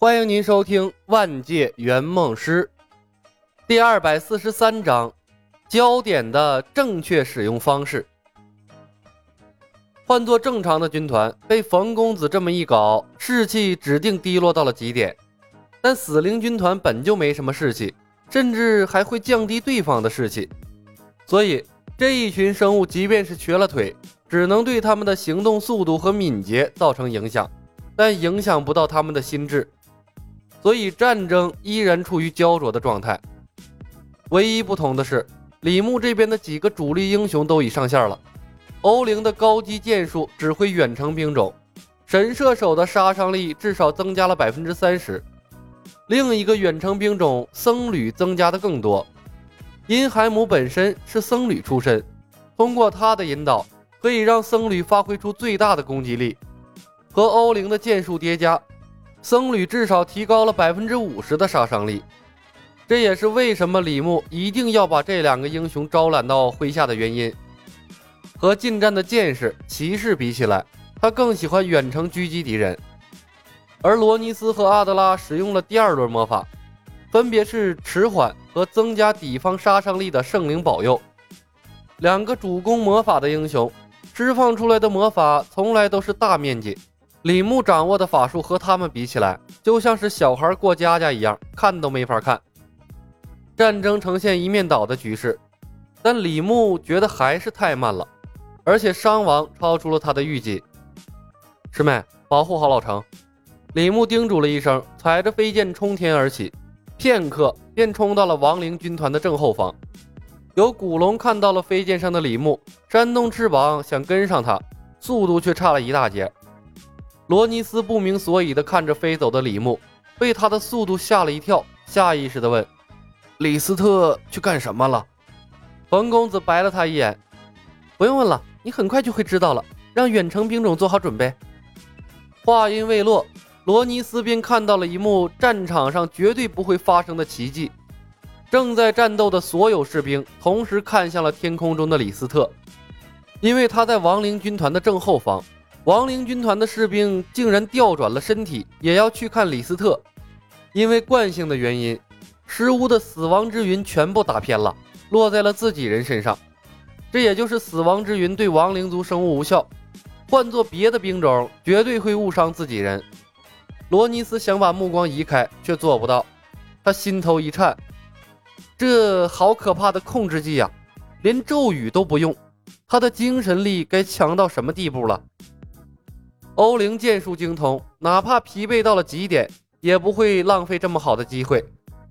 欢迎您收听《万界圆梦师》第二百四十三章：焦点的正确使用方式。换做正常的军团，被冯公子这么一搞，士气指定低落到了极点。但死灵军团本就没什么士气，甚至还会降低对方的士气。所以这一群生物，即便是瘸了腿，只能对他们的行动速度和敏捷造成影响，但影响不到他们的心智。所以战争依然处于焦灼的状态。唯一不同的是，李牧这边的几个主力英雄都已上线了。欧灵的高级剑术指挥远程兵种，神射手的杀伤力至少增加了百分之三十。另一个远程兵种僧侣增加的更多。因海姆本身是僧侣出身，通过他的引导，可以让僧侣发挥出最大的攻击力，和欧灵的剑术叠加。僧侣至少提高了百分之五十的杀伤力，这也是为什么李牧一定要把这两个英雄招揽到麾下的原因。和近战的剑士、骑士比起来，他更喜欢远程狙击敌人。而罗尼斯和阿德拉使用了第二轮魔法，分别是迟缓和增加敌方杀伤力的圣灵保佑。两个主攻魔法的英雄，释放出来的魔法从来都是大面积。李牧掌握的法术和他们比起来，就像是小孩过家家一样，看都没法看。战争呈现一面倒的局势，但李牧觉得还是太慢了，而且伤亡超出了他的预计。师妹，保护好老城！李牧叮嘱了一声，踩着飞剑冲天而起，片刻便冲到了亡灵军团的正后方。有古龙看到了飞剑上的李牧，扇动翅膀想跟上他，速度却差了一大截。罗尼斯不明所以的看着飞走的李牧，被他的速度吓了一跳，下意识的问：“李斯特去干什么了？”冯公子白了他一眼：“不用问了，你很快就会知道了。让远程兵种做好准备。”话音未落，罗尼斯便看到了一幕战场上绝对不会发生的奇迹：正在战斗的所有士兵同时看向了天空中的李斯特，因为他在亡灵军团的正后方。亡灵军团的士兵竟然调转了身体，也要去看李斯特。因为惯性的原因，尸巫的死亡之云全部打偏了，落在了自己人身上。这也就是死亡之云对亡灵族生物无效，换做别的兵种，绝对会误伤自己人。罗尼斯想把目光移开，却做不到。他心头一颤，这好可怕的控制技呀！连咒语都不用，他的精神力该强到什么地步了？欧灵剑术精通，哪怕疲惫到了极点，也不会浪费这么好的机会。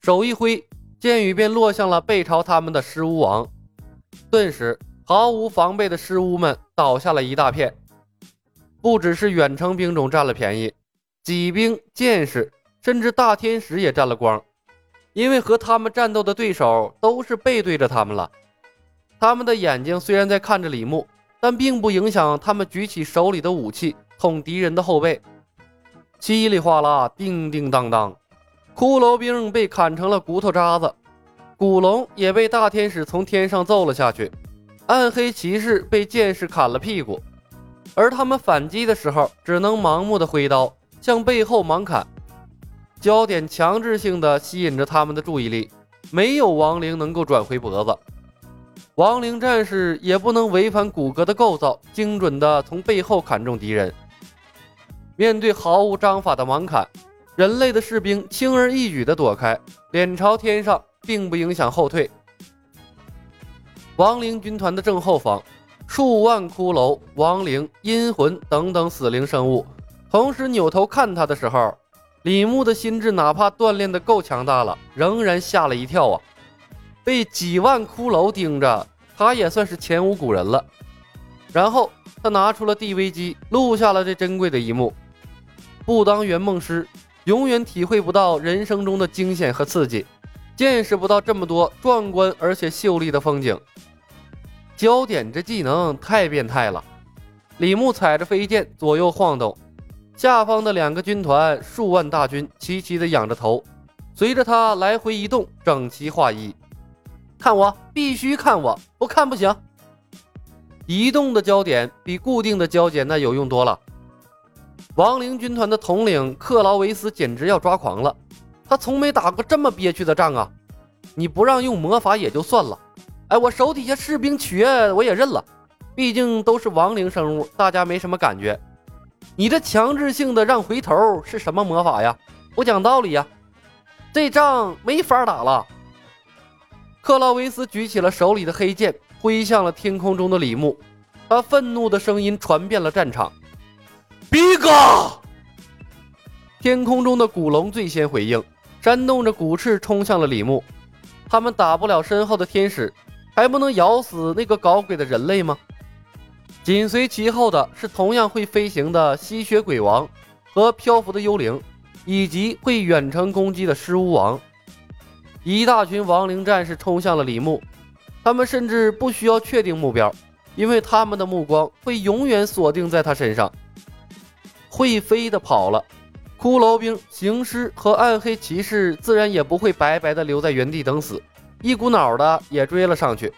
手一挥，剑雨便落向了背朝他们的尸巫王。顿时，毫无防备的尸巫们倒下了一大片。不只是远程兵种占了便宜，戟兵、剑士，甚至大天使也占了光。因为和他们战斗的对手都是背对着他们了。他们的眼睛虽然在看着李牧，但并不影响他们举起手里的武器。捅敌人的后背，稀里哗啦，叮叮当当，骷髅兵被砍成了骨头渣子，古龙也被大天使从天上揍了下去，暗黑骑士被剑士砍了屁股，而他们反击的时候，只能盲目的挥刀向背后盲砍，焦点强制性的吸引着他们的注意力，没有亡灵能够转回脖子。亡灵战士也不能违反骨骼的构造，精准的从背后砍中敌人。面对毫无章法的盲砍，人类的士兵轻而易举地躲开，脸朝天上，并不影响后退。亡灵军团的正后方，数万骷髅、亡灵、阴魂等等死灵生物同时扭头看他的时候，李牧的心智哪怕锻炼的够强大了，仍然吓了一跳啊！被几万骷髅盯着，他也算是前无古人了。然后他拿出了 DV 机，录下了这珍贵的一幕。不当圆梦师，永远体会不到人生中的惊险和刺激，见识不到这么多壮观而且秀丽的风景。焦点这技能太变态了！李牧踩着飞剑左右晃动，下方的两个军团数万大军齐齐的仰着头，随着他来回移动，整齐划一。看我，必须看我，不看不行。移动的焦点比固定的焦点那有用多了。亡灵军团的统领克劳维斯简直要抓狂了，他从没打过这么憋屈的仗啊！你不让用魔法也就算了，哎，我手底下士兵瘸我也认了，毕竟都是亡灵生物，大家没什么感觉。你这强制性的让回头是什么魔法呀？不讲道理呀！这仗没法打了。克劳维斯举起了手里的黑剑，挥向了天空中的李牧。他愤怒的声音传遍了战场。比哥！天空中的古龙最先回应，扇动着骨翅冲向了李牧。他们打不了身后的天使，还不能咬死那个搞鬼的人类吗？紧随其后的是同样会飞行的吸血鬼王和漂浮的幽灵，以及会远程攻击的狮巫王。一大群亡灵战士冲向了李牧，他们甚至不需要确定目标，因为他们的目光会永远锁定在他身上。会飞的跑了，骷髅兵、行尸和暗黑骑士自然也不会白白的留在原地等死，一股脑的也追了上去。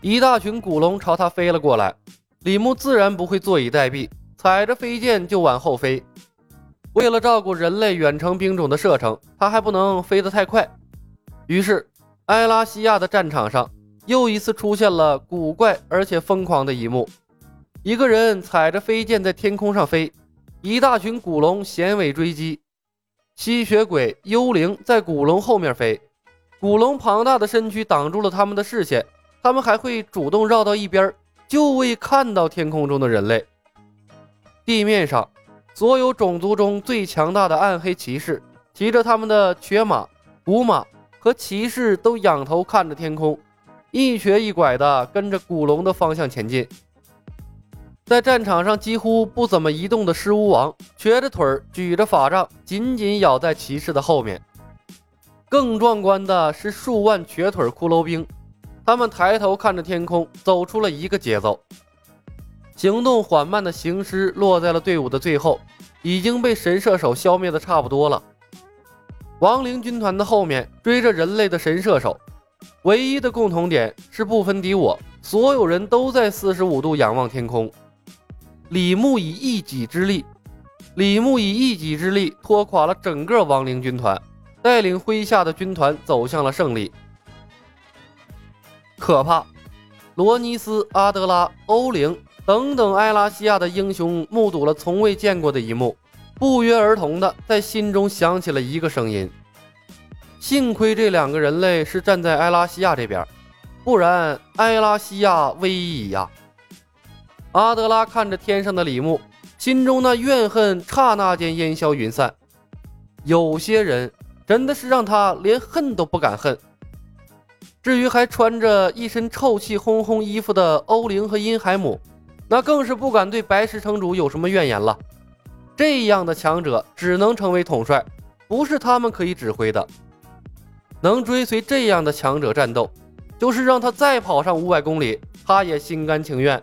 一大群古龙朝他飞了过来，李牧自然不会坐以待毙，踩着飞剑就往后飞。为了照顾人类远程兵种的射程，他还不能飞得太快。于是，埃拉西亚的战场上又一次出现了古怪而且疯狂的一幕：一个人踩着飞剑在天空上飞，一大群古龙衔尾追击。吸血鬼、幽灵在古龙后面飞，古龙庞大的身躯挡住了他们的视线，他们还会主动绕到一边，就为看到天空中的人类。地面上，所有种族中最强大的暗黑骑士骑着他们的瘸马、古马。和骑士都仰头看着天空，一瘸一拐地跟着古龙的方向前进。在战场上几乎不怎么移动的狮巫王，瘸着腿儿举着法杖，紧紧咬在骑士的后面。更壮观的是数万瘸腿骷髅兵，他们抬头看着天空，走出了一个节奏。行动缓慢的行尸落在了队伍的最后，已经被神射手消灭的差不多了。亡灵军团的后面追着人类的神射手，唯一的共同点是不分敌我，所有人都在四十五度仰望天空。李牧以一己之力，李牧以一己之力拖垮了整个亡灵军团，带领麾下的军团走向了胜利。可怕！罗尼斯、阿德拉、欧灵等等埃拉西亚的英雄目睹了从未见过的一幕。不约而同的在心中响起了一个声音：幸亏这两个人类是站在埃拉西亚这边，不然埃拉西亚危矣呀！阿德拉看着天上的李牧，心中那怨恨刹那间烟消云散。有些人真的是让他连恨都不敢恨。至于还穿着一身臭气烘烘衣服的欧灵和阴海姆，那更是不敢对白石城主有什么怨言了。这样的强者只能成为统帅，不是他们可以指挥的。能追随这样的强者战斗，就是让他再跑上五百公里，他也心甘情愿。